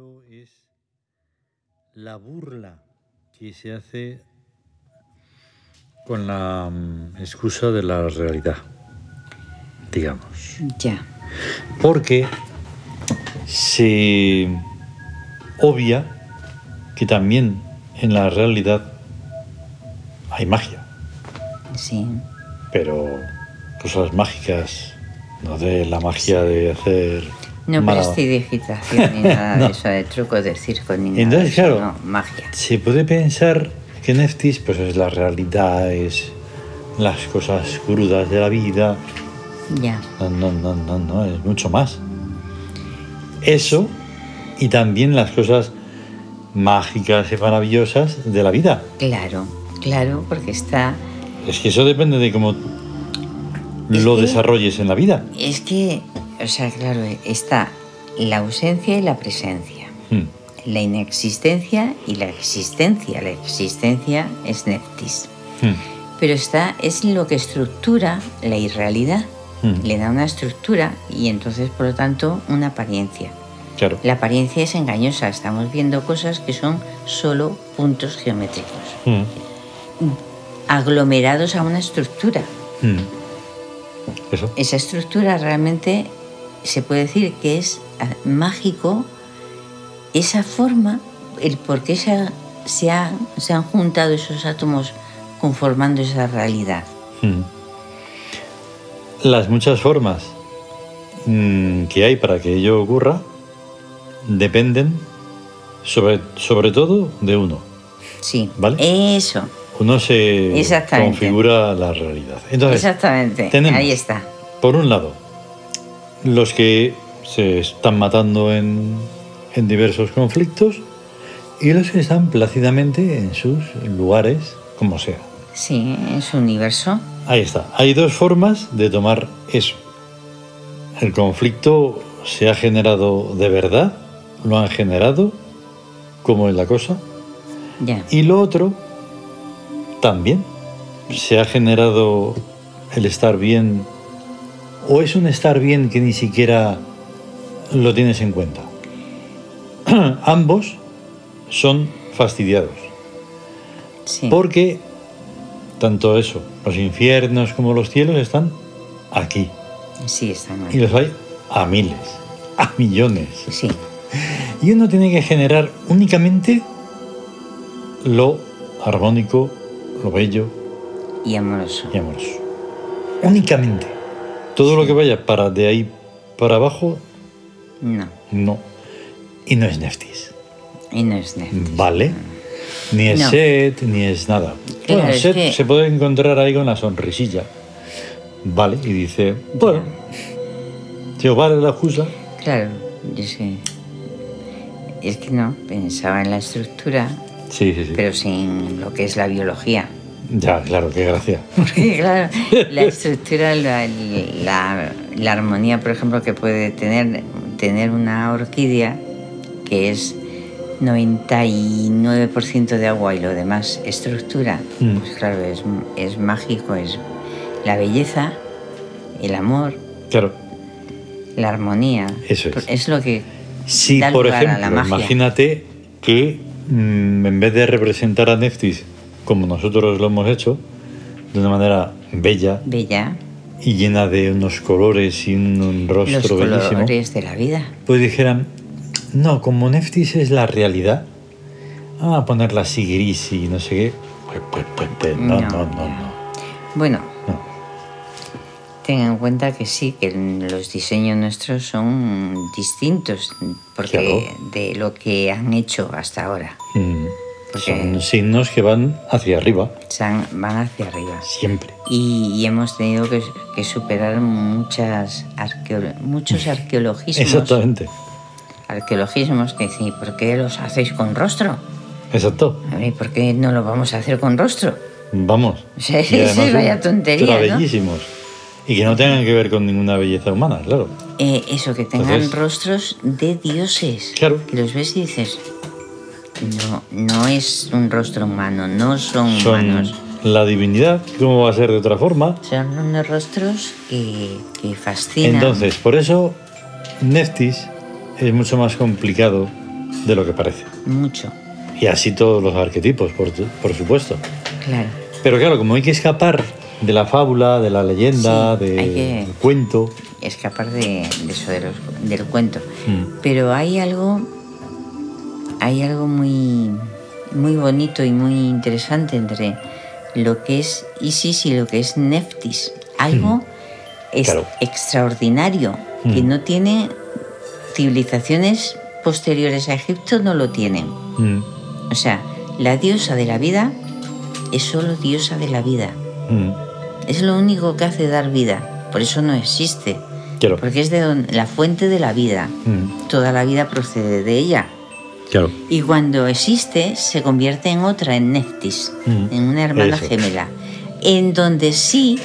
primero es la burla que se hace con la mm, excusa de la realidad, digamos. Ya. Porque se obvia que también en la realidad hay magia, Sí. pero cosas mágicas, no de la magia de hacer... No prestidigitación ni nada No. de eso, de trucos de circo ni nada. Entonces, de eso, claro. No, magia. Se puede pensar que Neftis pues es la realidad, es las cosas crudas de la vida. Ya. No, no, no, no, no, es mucho más. Eso y también las cosas mágicas y maravillosas de la vida. Claro, claro, porque está. Es que eso depende de cómo lo que- desarrolles en la vida. Es que, o sea, claro, está la ausencia y la presencia. Hmm, La inexistencia y la existencia. La existencia es Neftis. hmm, Pero está, es lo que estructura la irrealidad. hmm. Le da una estructura y entonces, por lo tanto, una apariencia. Claro. La apariencia es engañosa. Estamos viendo cosas que son solo puntos geométricos, aglomerados a una estructura. Eso. Esa estructura realmente se puede decir que es ah, mágico esa forma, el por qué se, ha- se, ha- se han juntado esos átomos conformando esa realidad. Mm. Las muchas formas mm, que hay para que ello ocurra dependen sobre, sobre todo de uno. Sí, ¿Vale? eso, Uno se configura la realidad. Entonces, exactamente, tenemos- ahí está. por un lado, los que se están matando en, en diversos conflictos y los que están plácidamente en sus lugares, como sea. Sí, en su universo, Ahí está. Hay dos formas de tomar eso. El conflicto se ha generado de verdad, lo han generado, como es la cosa. Y lo otro, también, se ha generado el estar bien, o es un estar bien que ni siquiera lo tienes en cuenta. Ambos son fastidiados. Sí, Porque tanto eso, los infiernos como los cielos están aquí. sí, está mal. Y los hay a miles, a millones. Sí, Y uno tiene que generar únicamente lo armónico, lo bello y amoroso. y amoroso. Únicamente. Todo lo que vaya para de ahí para abajo, No, no. Y no es Neftis. y no es Neftis. ¿Vale? Ni es No. set, ni es nada. Claro, bueno, es set que- se puede encontrar ahí con la sonrisilla. Vale, y dice, bueno, os vale la excusa, Claro, yo sé. Es que no, pensaba en la estructura, sí, sí, sí. pero sin lo que es la biología. Ya, claro, qué gracia. Porque, claro, la estructura, la, la- la armonía, por ejemplo, que puede tener, tener una orquídea, que es 99% de agua y lo demás estructura, Mm. pues claro, es, es mágico, es la belleza, el amor, Claro, la armonía. Eso es. lo que si da por lugar a la ejemplo, magia. imagínate que mm, en vez de representar a Neftis como nosotros lo hemos hecho, de una manera bella bella, y llena de unos colores y un, un los rostro bellísimo, colores de la vida. pues dijeran, no, como Neftis es la realidad, vamos a ponerla así gris y no sé qué. Pues, pues, pues, pues, no, No, no, no, no. Bueno, no. ten en cuenta que sí, que los diseños nuestros son distintos porque Claro. de lo que han hecho hasta ahora. Mm, Son signos que van hacia arriba, van hacia arriba. siempre. Y, y hemos tenido que, que superar muchas arqueo- muchos arqueologismos. Exactamente. Arqueologismos que sí, ¿por qué los hacéis con rostro? Exacto. A ver, ¿por qué no lo vamos a hacer con rostro? Vamos. Sí, Y vaya tontería, ultra ¿no? bellísimos. Y que no tengan que ver con ninguna belleza humana, claro. Eh, eso, que tengan Entonces- rostros de dioses. Claro. Que los ves y dices, no, no es un rostro humano, no son, Son humanos. la divinidad, ¿cómo va a ser de otra forma? Son unos rostros que, que fascinan. Entonces, por eso Neftis es mucho más complicado de lo que parece. mucho, Y así todos los arquetipos, por, por supuesto. claro. Pero claro, como hay que escapar de la fábula, de la leyenda, Sí, del cuento. Escapar de, de eso de los- del cuento. Mm. Pero hay algo, hay algo muy, muy bonito y muy interesante entre lo que es Isis y lo que es Neftis. Algo es Claro. extraordinario que Mm. no tiene civilizaciones posteriores a Egipto no lo tienen. Mm, O sea, la diosa de la vida es solo diosa de la vida. Es lo único que hace dar vida. Por eso no existe. Claro. Porque es de la fuente de la vida. Toda la vida procede de ella. Claro. Y cuando existe, se convierte en otra, en Neftis, Mm, en una hermana eso. gemela, en donde sí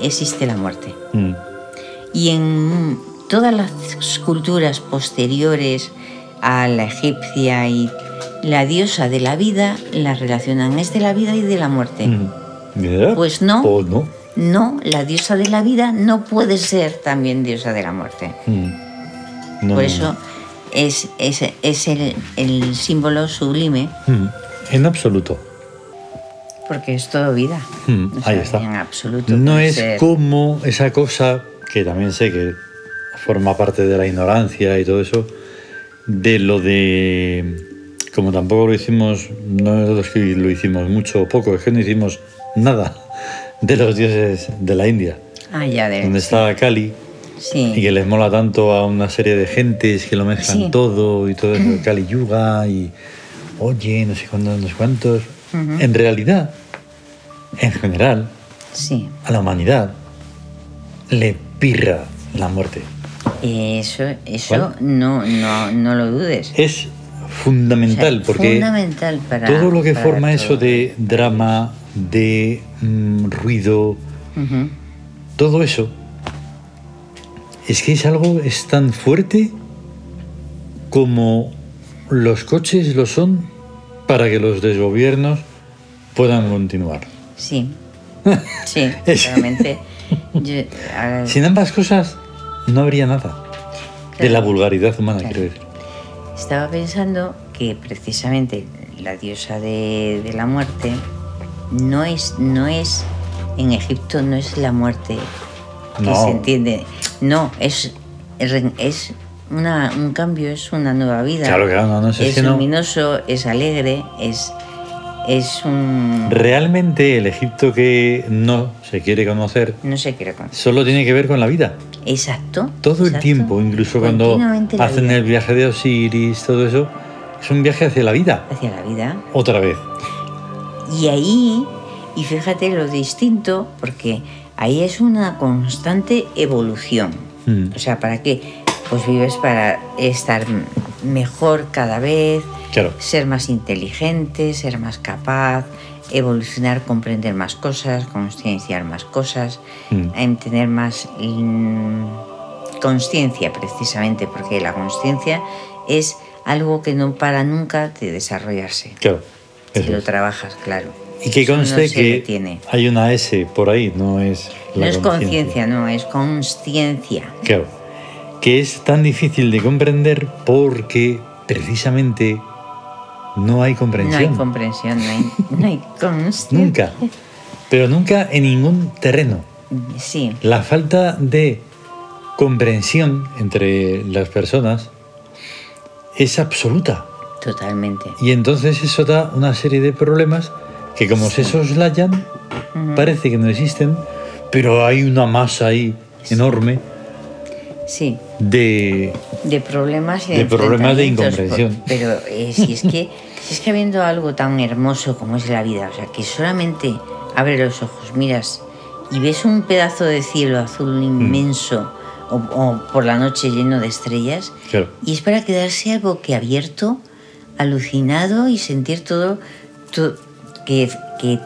existe la muerte. Mm, Y en todas las culturas posteriores a la egipcia y la diosa de la vida la relacionan es de la vida y de la muerte. mm. ¿Verdad? Pues no. O no. No, la diosa de la vida no puede ser también diosa de la muerte. Mm. No, Por eso es, es, es el, el símbolo sublime, no. Mm, En absoluto. porque es todo vida. Mm, O sea, ahí está. En absoluto. No es ser- como esa cosa que también sé que forma parte de la ignorancia y todo eso, de lo de. Como tampoco lo hicimos, no es que lo hicimos mucho o poco, es que no hicimos nada de los dioses de la India, Ah, ya, de, donde está Kali Sí. y que les mola tanto a una serie de gentes que lo mezclan Sí. todo y todo eso, Kali Yuga y oye, no sé cuántos, no sé cuántos. En realidad, en general, Sí. a la humanidad le pirra la muerte. Eso, eso no, no, no lo dudes. Es O fundamental sea, porque fundamental para todo lo que forma todo. eso de drama, de mm, ruido, todo eso, es que es algo es tan fuerte como los coches lo son para que los desgobiernos puedan continuar. Sí. Sí, realmente. Yo- Sin ambas cosas no habría nada de la vulgaridad humana, Claro. quiero decir. Estaba pensando que precisamente la diosa de, de la muerte no es, no es, en Egipto no es la muerte que No. se entiende. No, es, es una, un cambio, es una nueva vida. Claro, claro, no, no, es es no- luminoso, es alegre, es, es un... Realmente el Egipto que no se quiere conocer No sé qué reconocer. solo tiene que ver con la vida. Exacto. Todo el tiempo, incluso cuando hacen el viaje de Osiris, todo eso, es un viaje hacia la vida. Hacia la vida. Otra vez. Y ahí, y fíjate lo distinto, porque ahí es una constante evolución. Mm. O sea, ¿para qué? Pues vives para estar mejor cada vez, Claro. ser más inteligente, ser más capaz, evolucionar, comprender más cosas, concienciar más cosas, Mm. en tener más mm, conciencia precisamente, porque la conciencia es algo que no para nunca de desarrollarse. Claro. Si lo trabajas, claro. Y que no conste se que detiene. hay una S por ahí, no es No es conciencia, no, es consciencia. Claro. Que es tan difícil de comprender porque precisamente no hay No comprensión. hay comprensión, no hay, no hay consciencia. nunca. Pero nunca en ningún terreno. Sí, La falta de comprensión entre las personas es absoluta. totalmente. Y entonces eso da una serie de problemas que como se soslayan, Ujú. parece que no existen, pero hay una masa ahí enorme Sí, de... de problemas y De problemas de incomprensión. Pero eh, si, es que, si es que habiendo algo tan hermoso como es la vida, o sea, que solamente abre los ojos, miras y ves un pedazo de cielo azul Mm. inmenso o, o por la noche lleno de estrellas, Claro. y es para quedarse boquiabierto, alucinado y sentir todo, to- que, que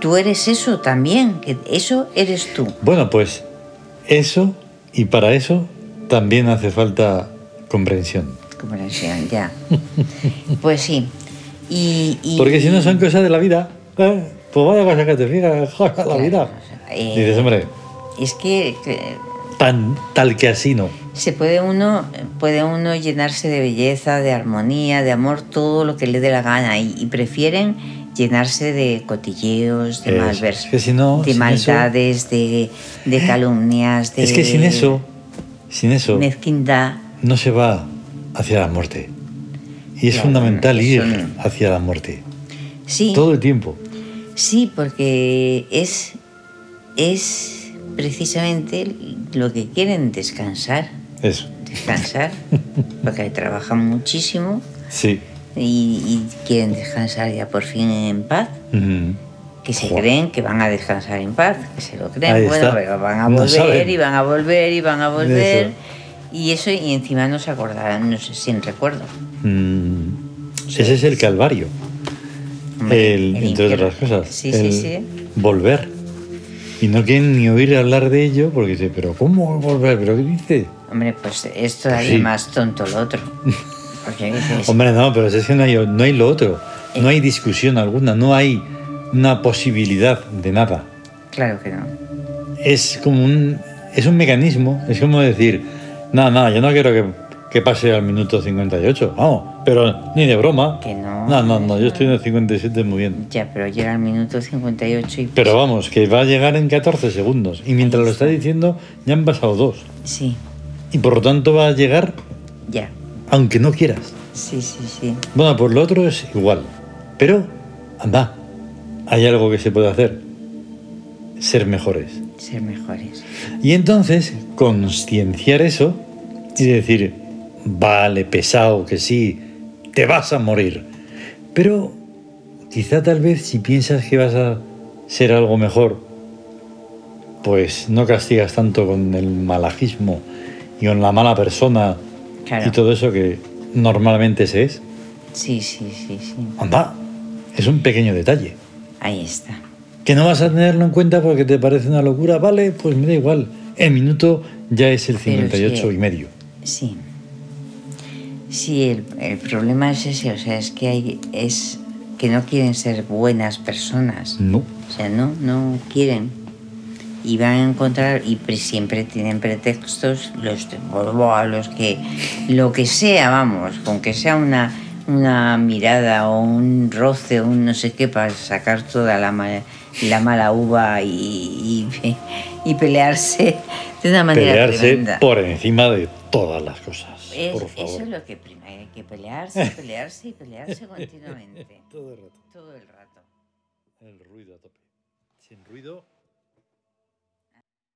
tú eres eso también, que eso eres tú. Bueno, pues eso, y para eso también hace falta comprensión. Comprensión, ya. Pues sí. Y, y- Porque si no son cosas de la vida, ¿eh? pues vaya cosa que te fija, joder, la Claro, vida. eh, Dices, hombre, Es que, que- tan tal que así no. Se puede uno, puede uno llenarse de belleza, de armonía, de amor, todo lo que le dé la gana y, y prefieren llenarse de cotilleos, de malvers, es que si no, de maldades, de, de calumnias, de Es que sin eso, sin eso, mezquindad. no se va hacia la muerte. Y es fundamental ir no. hacia la muerte. Sí, Todo el tiempo. sí, porque es, es precisamente lo que quieren descansar, Eso. descansar, porque trabajan muchísimo Sí. Y, y quieren descansar ya por fin en paz. Ujú. que se Joder. creen que van a descansar en paz, que se lo creen, Ahí bueno, está. pero van a No volver saben. y van a volver y van a volver. Eso. Y eso, y encima no se acordarán, no sé, sin recuerdo. Mm, Ese es el calvario. El- el entre otras cosas. Sí, el sí, sí. Volver. Y no quieren ni oír hablar de ello porque dice, pero ¿cómo volver? ¿Pero qué dice? Hombre, pues es todavía Sí. más tonto lo otro. Porque dices, Hombre, no, pero es que no hay, no hay lo otro. No hay discusión alguna, no hay una posibilidad de nada. claro que no. Es como un, es un mecanismo, es como decir, nada, nada, yo no quiero que, que pase al minuto 58, vamos, pero ni de broma. Que no. No, no, no, yo estoy en el 57 muy bien. Ya, pero llega el minuto 58 y... Pero vamos, que va a llegar en 14 segundos. Y mientras lo está diciendo, ya han pasado dos. Sí, Y por lo tanto va a llegar ya. Aunque no quieras. Sí, sí, sí. Bueno, pues lo otro es igual. Pero, anda, hay algo que se puede hacer. Ser mejores. Ser mejores. Y entonces, concienciar eso y decir, vale, pesado, que sí, te vas a morir. Pero quizá tal vez si piensas que vas a ser algo mejor, pues no castigas tanto con el malajismo y con la mala persona Claro. y todo eso que normalmente se es. Sí, sí, sí, sí. Anda, es un pequeño detalle. Ahí está. Que no vas a tenerlo en cuenta porque te parece una locura, vale, pues me da igual. El minuto ya es el Pero 58 sí. y medio. Sí. Sí, el, el problema es ese, o sea, es que hay, es que no quieren ser buenas personas. No. O sea, no, no quieren. Y van a encontrar, y pre- siempre tienen pretextos, los, de- buah, los que, lo que sea, vamos, con que sea una, una mirada o un roce o un no sé qué para sacar toda la, ma- la mala uva y, y, y pelearse de una manera Pelearse tremenda. por encima de todas las cosas. Es- por eso favor. es lo que prima, hay que pelearse, pelearse y pelearse continuamente, Todo el rato. todo el rato. El ruido a tope. Sin ruido